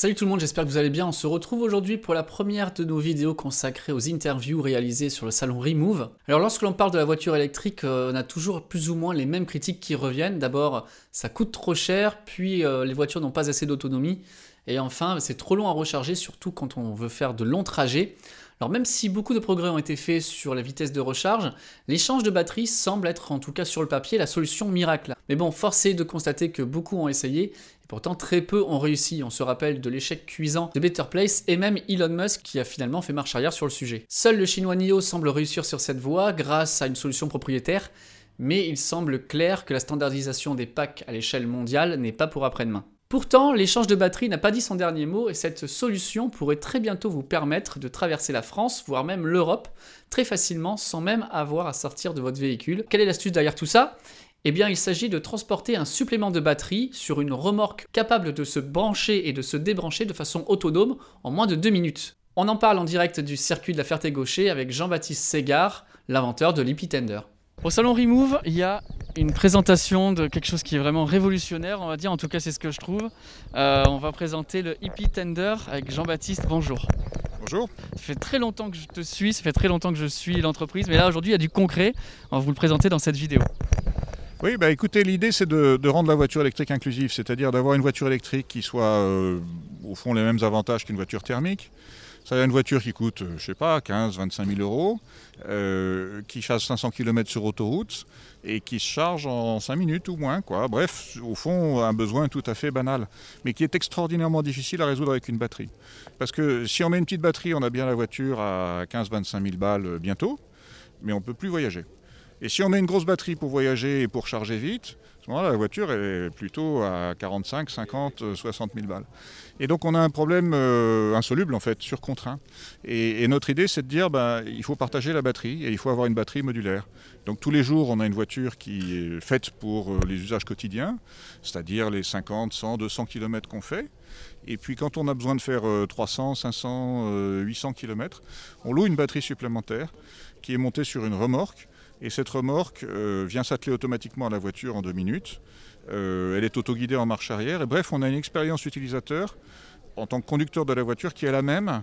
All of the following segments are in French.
Salut tout le monde, j'espère que vous allez bien. On se retrouve aujourd'hui pour la première de nos vidéos consacrées aux interviews réalisées sur le salon Remove. Alors lorsque l'on parle de la voiture électrique, euh, on a toujours plus ou moins les mêmes critiques qui reviennent. D'abord, ça coûte trop cher, puis euh, les voitures n'ont pas assez d'autonomie, et enfin, c'est trop long à recharger, surtout quand on veut faire de longs trajets. Alors même si beaucoup de progrès ont été faits sur la vitesse de recharge, l'échange de batterie semble être en tout cas sur le papier la solution miracle. Mais bon, force est de constater que beaucoup ont essayé, et pourtant très peu ont réussi. On se rappelle de l'échec cuisant de Better Place et même Elon Musk qui a finalement fait marche arrière sur le sujet. Seul le chinois NIO semble réussir sur cette voie grâce à une solution propriétaire, mais il semble clair que la standardisation des packs à l'échelle mondiale n'est pas pour après-demain. Pourtant, l'échange de batterie n'a pas dit son dernier mot et cette solution pourrait très bientôt vous permettre de traverser la France, voire même l'Europe, très facilement sans même avoir à sortir de votre véhicule. Quelle est l'astuce derrière tout ça? Eh bien, il s'agit de transporter un supplément de batterie sur une remorque capable de se brancher et de se débrancher de façon autonome en moins de 2 minutes. On en parle en direct du circuit de la Ferté-Gaucher avec Jean-Baptiste Ségard, l'inventeur de l'Epitender. Au salon Remove, il y a une présentation de quelque chose qui est vraiment révolutionnaire, on va dire, en tout cas c'est ce que je trouve. Euh, on va présenter le Hippie Tender avec Jean-Baptiste, bonjour. Bonjour. Ça fait très longtemps que je te suis, ça fait très longtemps que je suis l'entreprise, mais là aujourd'hui il y a du concret, on va vous le présenter dans cette vidéo. Oui, bah écoutez, l'idée c'est de, rendre la voiture électrique inclusive, c'est-à-dire d'avoir une voiture électrique qui soit euh, au fond les mêmes avantages qu'une voiture thermique, ça a une voiture qui coûte, je sais pas, 15, 25 000 euros, euh, qui fasse 500 km sur autoroute et qui se charge en 5 minutes ou moins. Quoi. Bref, au fond, un besoin tout à fait banal, mais qui est extraordinairement difficile à résoudre avec une batterie. Parce que si on met une petite batterie, on a bien la voiture à 15-25 000 balles bientôt, mais on ne peut plus voyager. Et si on met une grosse batterie pour voyager et pour charger vite, la voiture est plutôt à 45, 50, 60 000 balles. Et donc on a un problème euh, insoluble en fait, sur contraint. Et, notre idée c'est de dire ben, il faut partager la batterie et il faut avoir une batterie modulaire. Donc tous les jours on a une voiture qui est faite pour euh, les usages quotidiens, c'est-à-dire les 50, 100, 200 km qu'on fait. Et puis quand on a besoin de faire 300, 500, 800 km, on loue une batterie supplémentaire qui est montée sur une remorque et cette remorque euh, vient s'atteler automatiquement à la voiture en deux minutes. Euh, elle est autoguidée en marche arrière. Et bref, on a une expérience utilisateur en tant que conducteur de la voiture qui est la même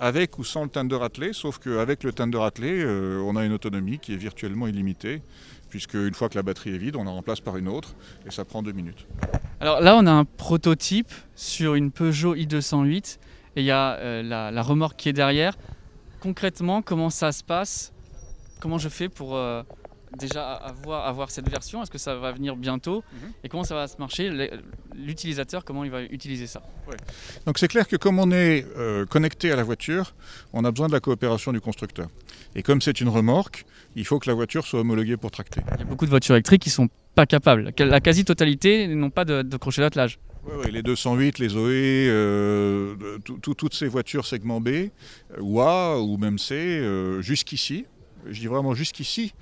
avec ou sans le tender attelé, sauf qu'avec le tender attelé, euh, on a une autonomie qui est virtuellement illimitée, puisque une fois que la batterie est vide, on la remplace par une autre, et ça prend deux minutes. Alors là, on a un prototype sur une Peugeot i208, et il y a la remorque qui est derrière. Concrètement, comment ça se passe comment je fais pour euh, déjà avoir, avoir, cette version? Est-ce que ça va venir bientôt? Mhm. Et comment ça va se marcher? L'utilisateur, comment il va utiliser ça? Donc c'est clair que comme on est euh, connecté à la voiture, on a besoin de la coopération du constructeur. Et comme c'est une remorque, il faut que la voiture soit homologuée pour tracter. Il y a beaucoup de voitures électriques qui ne sont pas capables. La quasi-totalité n'ont pas de, crochet d'attelage. Oui, les 208, les Zoé, euh, toutes ces voitures segment B, ou A, ou même C, jusqu'ici, je dis vraiment jusqu'ici,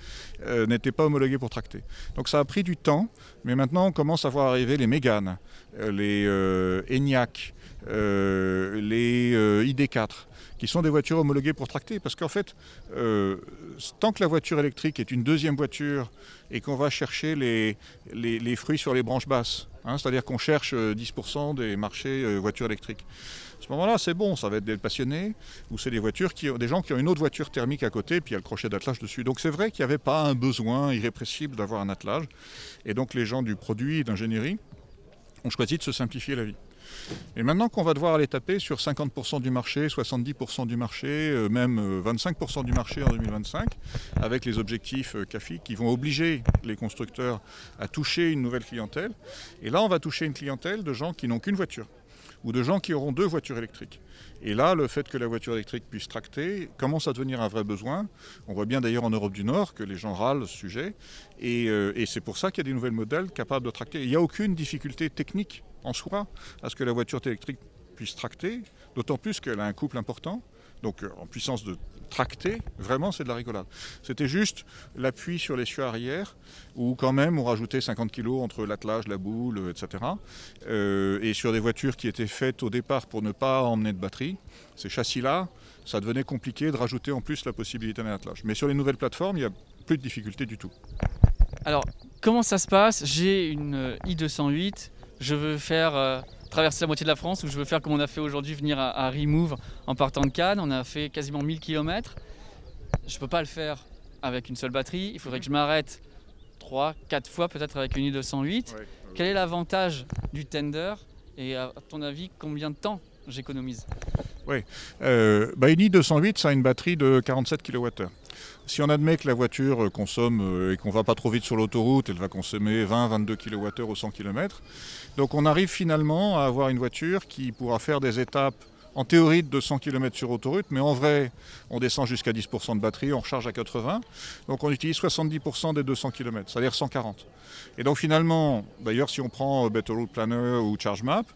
euh, n'était pas homologué pour tracter. Donc ça a pris du temps, mais maintenant on commence à voir arriver les Mégane, euh, les euh, ENIAC, les ID4, qui sont des voitures homologuées pour tracter. Parce qu'en fait, tant que la voiture électrique est une deuxième voiture et qu'on va chercher les, fruits sur les branches basses, hein, c'est-à-dire qu'on cherche 10% des marchés voitures électriques. À ce moment-là, c'est bon, ça va être des passionnés, ou c'est des voitures des gens qui ont une autre voiture thermique à côté, puis il y a le crochet d'attelage dessus. Donc c'est vrai qu'il n'y avait pas un besoin irrépressible d'avoir un attelage. Et donc les du produit d'ingénierie ont choisi de se simplifier la vie. Et maintenant qu'on va devoir aller taper sur 50% du marché, 70% du marché, euh, même 25% euh, du marché en 2025, avec les objectifs euh, CAFI qui vont obliger les constructeurs à toucher une nouvelle clientèle. Et là, on va toucher une clientèle de gens qui n'ont qu'une voiture ou de gens qui auront deux voitures électriques. Et là, le fait que la voiture électrique puisse tracter commence à devenir un vrai besoin. On voit bien d'ailleurs en Europe du Nord que les gens râlent ce sujet. Et, euh, et c'est pour ça qu'il y a des nouvelles modèles capables de tracter. Il n'y a aucune difficulté technique en soi à ce que la voiture électrique puisse tracter, d'autant plus qu'elle a un couple important. Donc euh, en puissance de tracter, vraiment c'est de la rigolade. C'était juste l'appui sur les arrière, où quand même on rajoutait 50 kg entre l'attelage, la boule, etc. Euh, et sur des voitures qui étaient faites au départ pour ne pas emmener de batterie, ces châssis-là, ça devenait compliqué de rajouter en plus la possibilité d'un attelage. Mais sur les nouvelles plateformes, il n'y a plus de difficulté du tout. Alors, comment ça se passe? J'ai une i208, je veux faire traverser la moitié de la France ou je veux faire comme on a fait aujourd'hui, venir à, Remove en partant de Cannes. On a fait quasiment 1000 km. Je ne peux pas le faire avec une seule batterie. Il faudrait que je m'arrête 3, 4 fois peut-être avec une i208. Quel est l'avantage du Tender et à ton avis, combien de temps j'économise? Oui, euh, bah une i208, ça a une batterie de 47 kWh. Si on admet que la voiture consomme euh, et qu'on va pas trop vite sur l'autoroute, elle va consommer 20-22 kWh au 100 km. Donc on arrive finalement à avoir une voiture qui pourra faire des étapes en théorie de 200 km sur autoroute, mais en vrai, on descend jusqu'à 10% de batterie, on recharge à 80. Donc on utilise 70% des 200 km, c'est-à-dire 140. Et donc finalement, d'ailleurs, si on prend Better Route Planner ou ChargeMap,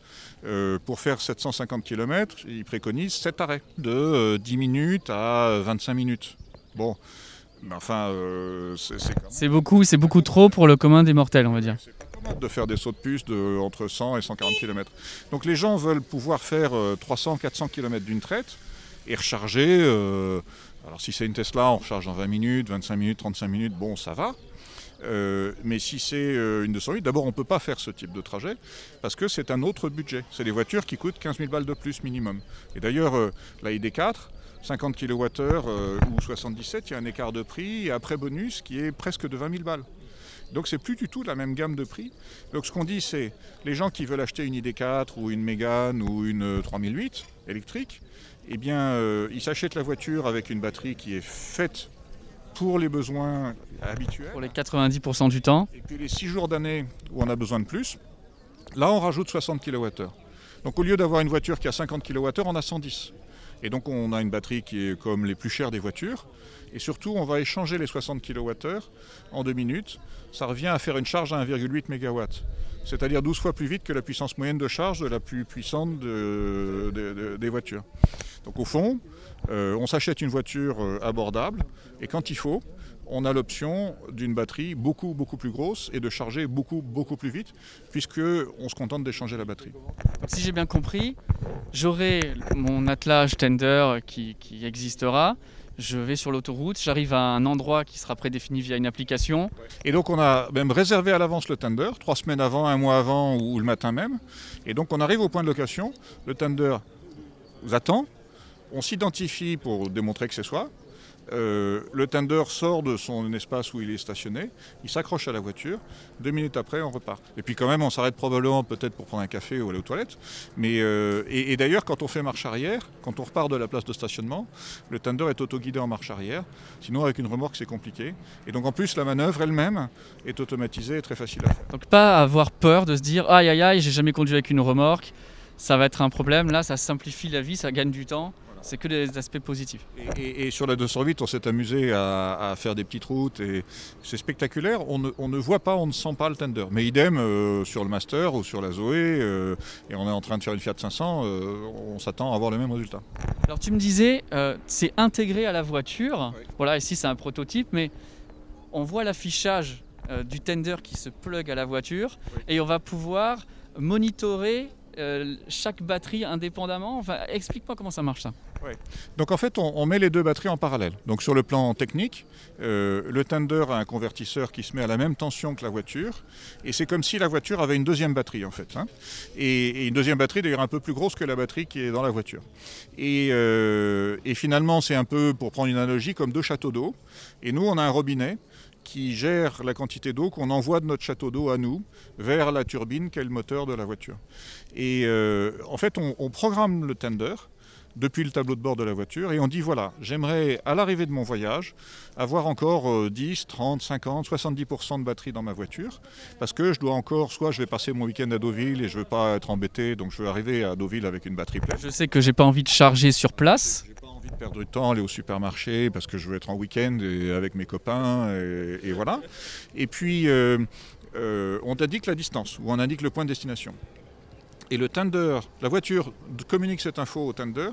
euh, pour faire 750 km, ils préconisent 7 arrêts de 10 euh, minutes à 25 minutes. Bon, mais enfin, euh, c'est beaucoup, c'est beaucoup trop pour le commun des mortels, on va dire de faire des sauts de puce de entre 100 et 140 km. Donc les gens veulent pouvoir faire 300-400 km d'une traite et recharger. alors si c'est une Tesla, on recharge en 20 minutes, 25 minutes, 35 minutes, bon ça va. Euh, mais si c'est euh, une 208, d'abord on ne peut pas faire ce type de trajet parce que c'est un autre budget. C'est des voitures qui coûtent 15 000 balles de plus minimum. Et d'ailleurs, euh, la ID4, 50 kWh ou 77, il y a un écart de prix après bonus qui est presque de 20 000 balles. Donc c'est plus du tout la même gamme de prix. Donc ce qu'on dit c'est les gens qui veulent acheter une ID4 ou une Mégane ou une 3008 électrique, eh bien ils s'achètent la voiture avec une batterie qui est faite pour les besoins habituels. Pour les 90% du temps. Et puis les 6 jours d'année où on a besoin de plus, là on rajoute 60 kWh. Donc au lieu d'avoir une voiture qui a 50 kWh, on a 110. Et donc on a une batterie qui est comme les plus chères des voitures. Et surtout, on va échanger les 60 kWh en deux minutes. Ça revient à faire une charge à 1,8 MW. C'est-à-dire 12 fois plus vite que la puissance moyenne de charge de la plus puissante des voitures. Donc au fond, euh, on s'achète une voiture euh, abordable et quand il faut, on a l'option d'une batterie beaucoup beaucoup plus grosse et de charger beaucoup beaucoup plus vite puisque on se contente d'échanger la batterie. si j'ai bien compris, j'aurai mon attelage tender qui, existera. Je vais sur l'autoroute, j'arrive à un endroit qui sera prédéfini via une application. Et donc on a même réservé à l'avance le tender, trois semaines avant, un mois avant ou le matin même. Et donc on arrive au point de location, le tender vous attend, on s'identifie pour démontrer que c'est soi. Euh, le tender sort de son espace où il est stationné, il s'accroche à la voiture, deux minutes après on repart. Et puis quand même on s'arrête probablement peut-être pour prendre un café ou aller aux toilettes. Mais, euh, et, d'ailleurs quand on fait marche arrière, quand on repart de la place de stationnement, le tender est autoguidé en marche arrière. Sinon avec une remorque c'est compliqué. Et donc en plus la manœuvre elle-même est automatisée et très facile à faire. Donc pas avoir peur de se dire aïe aïe aïe j'ai jamais conduit avec une remorque, ça va être un problème. Là ça simplifie la vie, ça gagne du temps c'est que des aspects positifs. Et, sur la 208, on s'est amusé à, faire des petites routes et c'est spectaculaire. On ne, voit pas, on ne sent pas le tender. Mais idem euh, sur le Master ou sur la Zoé, euh, et on est en train de faire une Fiat 500, euh, on s'attend à avoir le même résultat. Alors tu me disais, c'est intégré à la voiture. Voilà, ici c'est un prototype, mais on voit l'affichage du tender qui se plug à la voiture et on va pouvoir monitorer chaque batterie indépendamment. Enfin, explique-moi comment ça marche ça. Donc en fait, on, met les deux batteries en parallèle. Donc sur le plan technique, euh, le Tender a un convertisseur qui se met à la même tension que la voiture, et c'est comme si la voiture avait une deuxième batterie en fait. Hein. Et, une deuxième batterie d'ailleurs un peu plus grosse que la batterie qui est dans la voiture. Et, euh, et finalement, c'est un peu, pour prendre une analogie, comme deux châteaux d'eau. Et nous, on a un robinet qui gère la quantité d'eau qu'on envoie de notre château d'eau à nous vers la turbine qui est le moteur de la voiture. Et euh, en fait, on programme le tender depuis le tableau de bord de la voiture et on dit voilà, j'aimerais à l'arrivée de mon voyage avoir encore 10, 30, 50, 70% de batterie dans ma voiture parce que je dois encore, soit je vais passer mon week-end à Deauville et je ne veux pas être embêté donc je veux arriver à Deauville avec une batterie pleine. Je sais que j'ai pas envie de charger sur place. J'ai pas envie de perdre du temps, aller au supermarché parce que je veux être en week-end avec mes copains et, voilà. Et puis euh, euh, on indique la distance ou on indique le point de destination. Et le tender, la voiture communique cette info au tender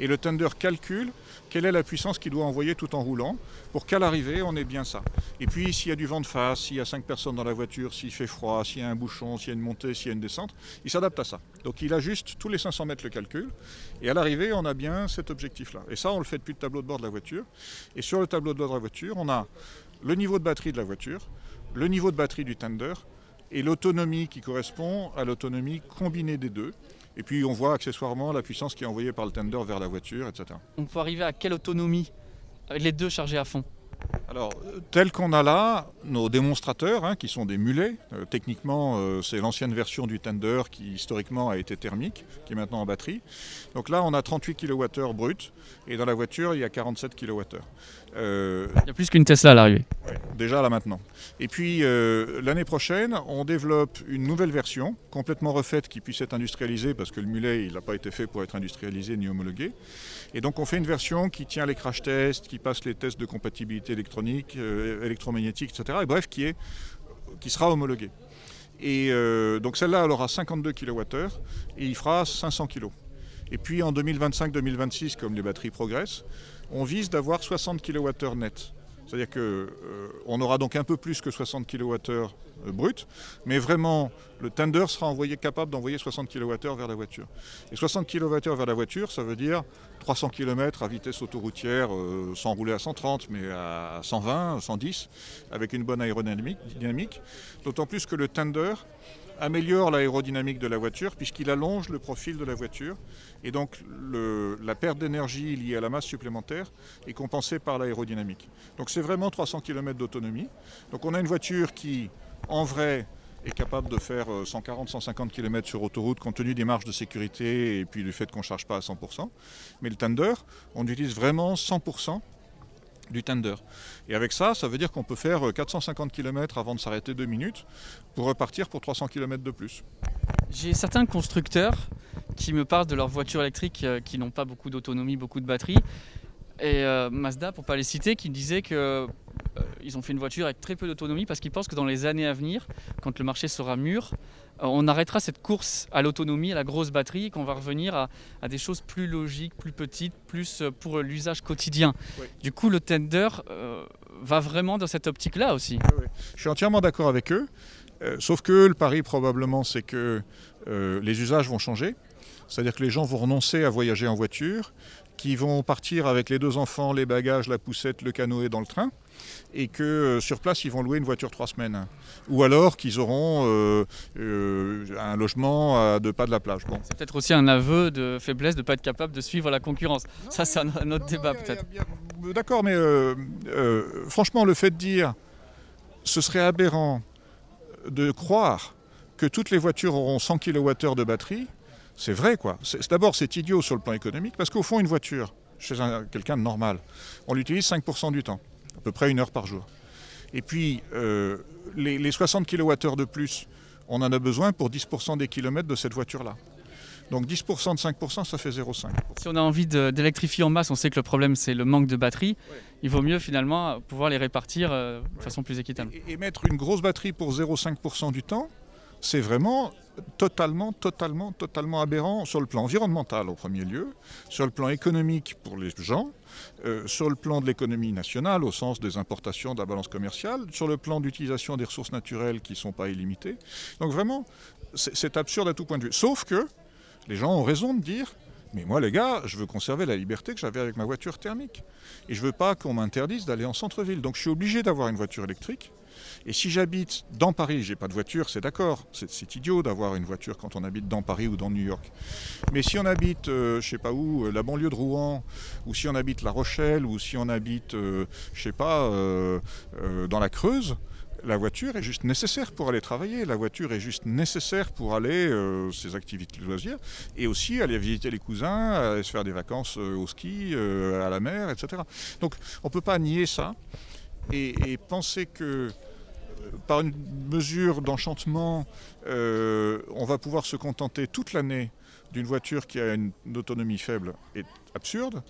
et le tender calcule quelle est la puissance qu'il doit envoyer tout en roulant pour qu'à l'arrivée on ait bien ça. Et puis s'il y a du vent de face, s'il y a 5 personnes dans la voiture, s'il fait froid, s'il y a un bouchon, s'il y a une montée, s'il y a une descente, il s'adapte à ça. Donc il ajuste tous les 500 mètres le calcul et à l'arrivée on a bien cet objectif-là. Et ça on le fait depuis le tableau de bord de la voiture. Et sur le tableau de bord de la voiture on a le niveau de batterie de la voiture, le niveau de batterie du tender et l'autonomie qui correspond à l'autonomie combinée des deux. Et puis on voit accessoirement la puissance qui est envoyée par le tender vers la voiture, etc. On peut arriver à quelle autonomie avec les deux chargés à fond? Alors, tel qu'on a là, nos démonstrateurs, hein, qui sont des mulets, euh, techniquement, euh, c'est l'ancienne version du Tender qui historiquement a été thermique, qui est maintenant en batterie. Donc là, on a 38 kWh brut, et dans la voiture, il y a 47 kWh. Euh, il y a plus qu'une Tesla à l'arrivée. déjà là maintenant. Et puis, l'année prochaine, on développe une nouvelle version, complètement refaite, qui puisse être industrialisée, parce que le mulet, il n'a pas été fait pour être industrialisé ni homologué. Et donc, on fait une version qui tient les crash tests, qui passe les tests de compatibilité électronique, euh, électromagnétique, etc. Et bref, qui, est, qui sera homologué. Et euh, donc celle-là, elle aura 52 kWh et il fera 500 kg. Et puis en 2025-2026, comme les batteries progressent, on vise d'avoir 60 kWh net. C'est-à-dire qu'on euh, aura donc un peu plus que 60 kWh brut, mais vraiment, le tender sera envoyé, capable d'envoyer 60 kWh vers la voiture. Et 60 kWh vers la voiture, ça veut dire 300 km à vitesse autoroutière, euh, sans rouler à 130, mais à 120, 110, avec une bonne aérodynamique. D'autant plus que le tender, améliore l'aérodynamique de la voiture puisqu'il allonge le profil de la voiture et donc la perte d'énergie liée à la masse supplémentaire est compensée par l'aérodynamique. Donc c'est vraiment 300 km d'autonomie. Donc on a une voiture qui, en vrai, est capable de faire 140-150 euh, km sur autoroute compte tenu des marges de sécurité et puis du fait qu'on ne charge pas à 100%. Mais le Thunder, on utilise vraiment 100% du tender. Et avec ça, ça veut dire qu'on peut faire 450 euh, km avant de s'arrêter deux minutes pour repartir pour 300 km de plus. J'ai certains constructeurs qui me parlent de leurs voitures électriques euh, qui n'ont pas beaucoup d'autonomie, beaucoup de batterie. Et Mazda, pour ne pas les citer, qui disaient que ils ont fait une voiture avec très peu d'autonomie parce qu'ils pensent que dans les années à venir, quand le marché sera mûr, euh, on arrêtera cette course à l'autonomie, à la grosse batterie, et qu'on va revenir à, des choses plus logiques, plus petites, plus euh, pour l'usage quotidien. Du coup, le tender euh, va vraiment dans cette optique-là aussi. Je suis entièrement d'accord avec eux, sauf que le pari probablement, c'est que les usages vont changer. C'est-à-dire que les gens vont renoncer à voyager en voiture, qui vont partir avec les deux enfants, les bagages, la poussette, le canoë dans le train et que euh, sur place ils vont louer une voiture trois semaines. Ou alors qu'ils auront euh, euh, un logement à deux pas de la plage. Bon. C'est peut-être aussi un aveu de faiblesse de ne pas être capable de suivre la concurrence. Ça c'est un, autre débat peut-être. D'accord, mais franchement le fait de dire ce serait aberrant de croire que toutes les voitures auront 100 kWh de batterie, c'est vrai quoi. D'abord c'est idiot sur le plan économique parce qu'au fond une voiture, chez quelqu'un de normal, on l'utilise 5% du temps à peu près une heure par jour. Et puis, euh, les, 60 kWh de plus, on en a besoin pour 10% des kilomètres de cette voiture-là. Donc 10% de 5%, ça fait 0,5. Si on a envie d'électrifier en masse, on sait que le problème c'est le manque de batterie. Il vaut mieux finalement pouvoir les répartir euh, de façon plus équitable. Et, et mettre une grosse batterie pour 0,5% du temps, c'est vraiment totalement, totalement, totalement aberrant sur le plan environnemental au premier lieu, sur le plan économique pour les gens, euh, sur le plan de l'économie nationale au sens des importations de la balance commerciale, sur le plan d'utilisation des ressources naturelles qui ne sont pas illimitées. Donc vraiment, c'est absurde à tout point de vue. Sauf que les gens ont raison de dire mais moi, les gars, je veux conserver la liberté que j'avais avec ma voiture thermique. Et je ne veux pas qu'on m'interdise d'aller en centre-ville. Donc je suis obligé d'avoir une voiture électrique. Et si j'habite dans Paris, j'ai pas de voiture, c'est d'accord. C'est idiot d'avoir une voiture quand on habite dans Paris ou dans New York. Mais si on habite, euh, je sais pas où, euh, la banlieue de Rouen, ou si on habite La Rochelle, ou si on habite, euh, je sais pas, dans la Creuse, la voiture est juste nécessaire pour aller travailler, la voiture est juste nécessaire pour aller ses activités de loisirs et aussi aller visiter les cousins, aller se faire des vacances au ski, à la mer, etc. Donc on ne peut pas nier ça et penser que par une mesure d'enchantement, euh, on va pouvoir se contenter toute l'année d'une voiture qui a une autonomie faible est absurde.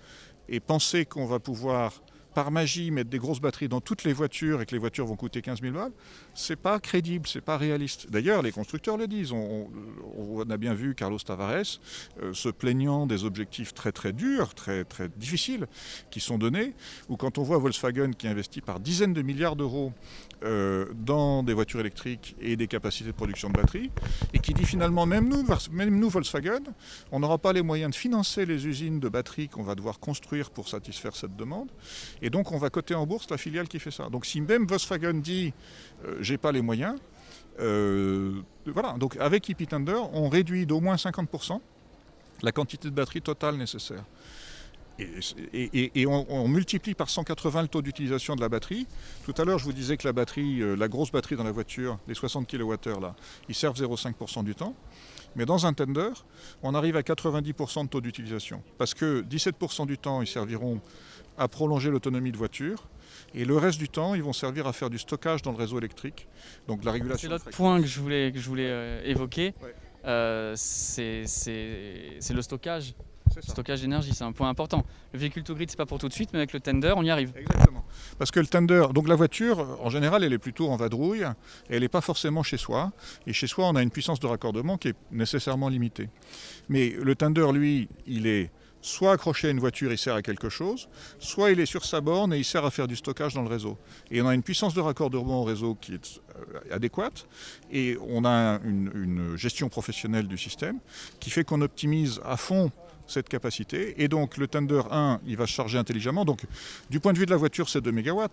Et penser qu'on va pouvoir par magie mettre des grosses batteries dans toutes les voitures et que les voitures vont coûter 15 000 balles, c'est pas crédible, c'est pas réaliste. D'ailleurs, les constructeurs le disent. On, a bien vu Carlos Tavares euh, se plaignant des objectifs très très durs, très très difficiles qui sont donnés. Ou quand on voit Volkswagen qui investit par dizaines de milliards d'euros euh, dans des voitures électriques et des capacités de production de batteries, et qui dit finalement même nous, même nous Volkswagen, on n'aura pas les moyens de financer les usines de batteries qu'on va devoir construire pour satisfaire cette demande. Et donc on va coter en bourse la filiale qui fait ça. Donc si même Volkswagen dit euh, j'ai pas les moyens, voilà, donc avec Hippie Thunder, on réduit d'au moins 50% la quantité de batterie totale nécessaire. Et, on, multiplie par 180 le taux d'utilisation de la batterie. Tout à l'heure, je vous disais que la batterie, euh, la grosse batterie dans la voiture, les 60 kWh là, ils servent 0,5% du temps. Mais dans un tender, on arrive à 90% de taux d'utilisation. Parce que 17% du temps, ils serviront à prolonger l'autonomie de voiture. Et le reste du temps, ils vont servir à faire du stockage dans le réseau électrique. Donc la régulation. C'est l'autre point que je voulais, que je voulais euh, évoquer. Euh, c'est le stockage. Stockage d'énergie, c'est un point important. Le véhicule to grid, c'est pas pour tout de suite, mais avec le tender, on y arrive. Exactement. Parce que le tender, donc la voiture, en général, elle est plutôt en vadrouille, et elle n'est pas forcément chez soi. Et chez soi, on a une puissance de raccordement qui est nécessairement limitée. Mais le tender, lui, il est soit accroché à une voiture, il sert à quelque chose, soit il est sur sa borne et il sert à faire du stockage dans le réseau. Et on a une puissance de raccordement au réseau qui est euh, adéquate et on a une, une gestion professionnelle du système qui fait qu'on optimise à fond cette capacité. Et donc le Thunder 1, il va se charger intelligemment. Donc du point de vue de la voiture, c'est 2 MW.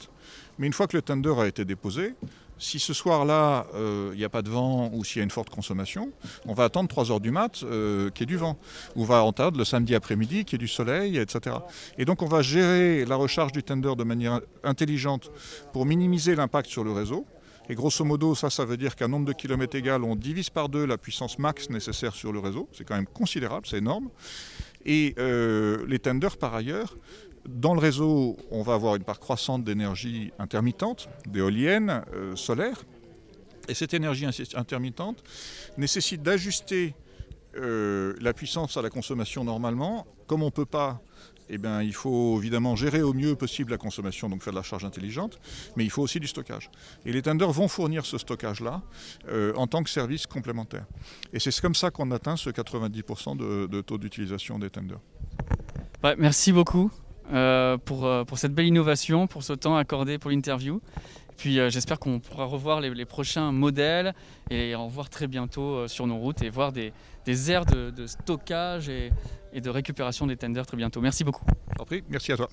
Mais une fois que le Thunder a été déposé, si ce soir-là, euh, il n'y a pas de vent ou s'il y a une forte consommation, on va attendre 3 heures du mat euh, qu'il y ait du vent. Ou on va attendre le samedi après-midi qu'il y ait du soleil, etc. Et donc on va gérer la recharge du Thunder de manière intelligente pour minimiser l'impact sur le réseau. Et grosso modo, ça, ça veut dire qu'un nombre de kilomètres égal, on divise par deux la puissance max nécessaire sur le réseau. C'est quand même considérable, c'est énorme. Et euh, les tenders, par ailleurs, dans le réseau, on va avoir une part croissante d'énergie intermittente, d'éoliennes, euh, solaires. Et cette énergie intermittente nécessite d'ajuster euh, la puissance à la consommation normalement. Comme on ne peut pas eh bien, il faut évidemment gérer au mieux possible la consommation, donc faire de la charge intelligente, mais il faut aussi du stockage. Et les tenders vont fournir ce stockage-là euh, en tant que service complémentaire. Et c'est comme ça qu'on atteint ce 90% de, taux d'utilisation des tenders. merci beaucoup euh, euh, pour cette belle innovation, pour ce temps accordé pour l'interview. Puis j'espère qu'on pourra revoir les, prochains modèles et en voir très bientôt sur nos routes et voir des, aires de, de stockage et, et de récupération des tenders très bientôt. Merci beaucoup. merci à toi.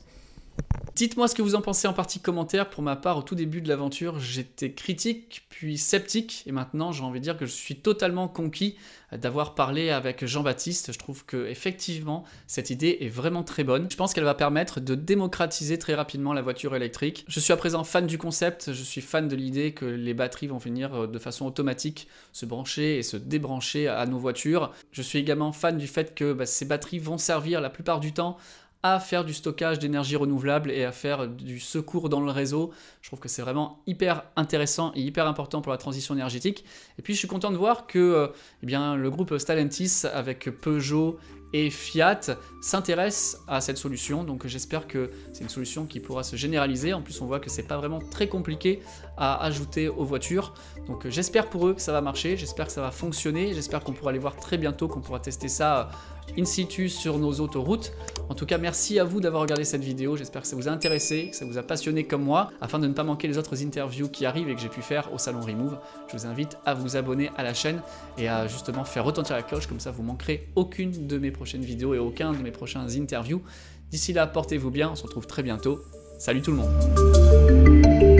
Dites-moi ce que vous en pensez en partie commentaire. Pour ma part, au tout début de l'aventure, j'étais critique, puis sceptique, et maintenant j'ai envie de dire que je suis totalement conquis d'avoir parlé avec Jean-Baptiste. Je trouve que effectivement cette idée est vraiment très bonne. Je pense qu'elle va permettre de démocratiser très rapidement la voiture électrique. Je suis à présent fan du concept, je suis fan de l'idée que les batteries vont venir euh, de façon automatique se brancher et se débrancher à nos voitures. Je suis également fan du fait que bah, ces batteries vont servir la plupart du temps à faire du stockage d'énergie renouvelable et à faire du secours dans le réseau. Je trouve que c'est vraiment hyper intéressant et hyper important pour la transition énergétique. Et puis je suis content de voir que euh, eh bien, le groupe Stellantis avec Peugeot et Fiat s'intéresse à cette solution. Donc j'espère que c'est une solution qui pourra se généraliser. En plus, on voit que c'est pas vraiment très compliqué à ajouter aux voitures. Donc j'espère pour eux que ça va marcher, j'espère que ça va fonctionner, j'espère qu'on pourra les voir très bientôt, qu'on pourra tester ça in situ sur nos autoroutes. En tout cas, merci à vous d'avoir regardé cette vidéo. J'espère que ça vous a intéressé, que ça vous a passionné comme moi. Afin de ne pas manquer les autres interviews qui arrivent et que j'ai pu faire au salon Remove, je vous invite à vous abonner à la chaîne et à justement faire retentir la cloche. Comme ça, vous manquerez aucune de mes prochaines vidéos et aucun de mes prochains interviews. D'ici là, portez-vous bien. On se retrouve très bientôt. Salut tout le monde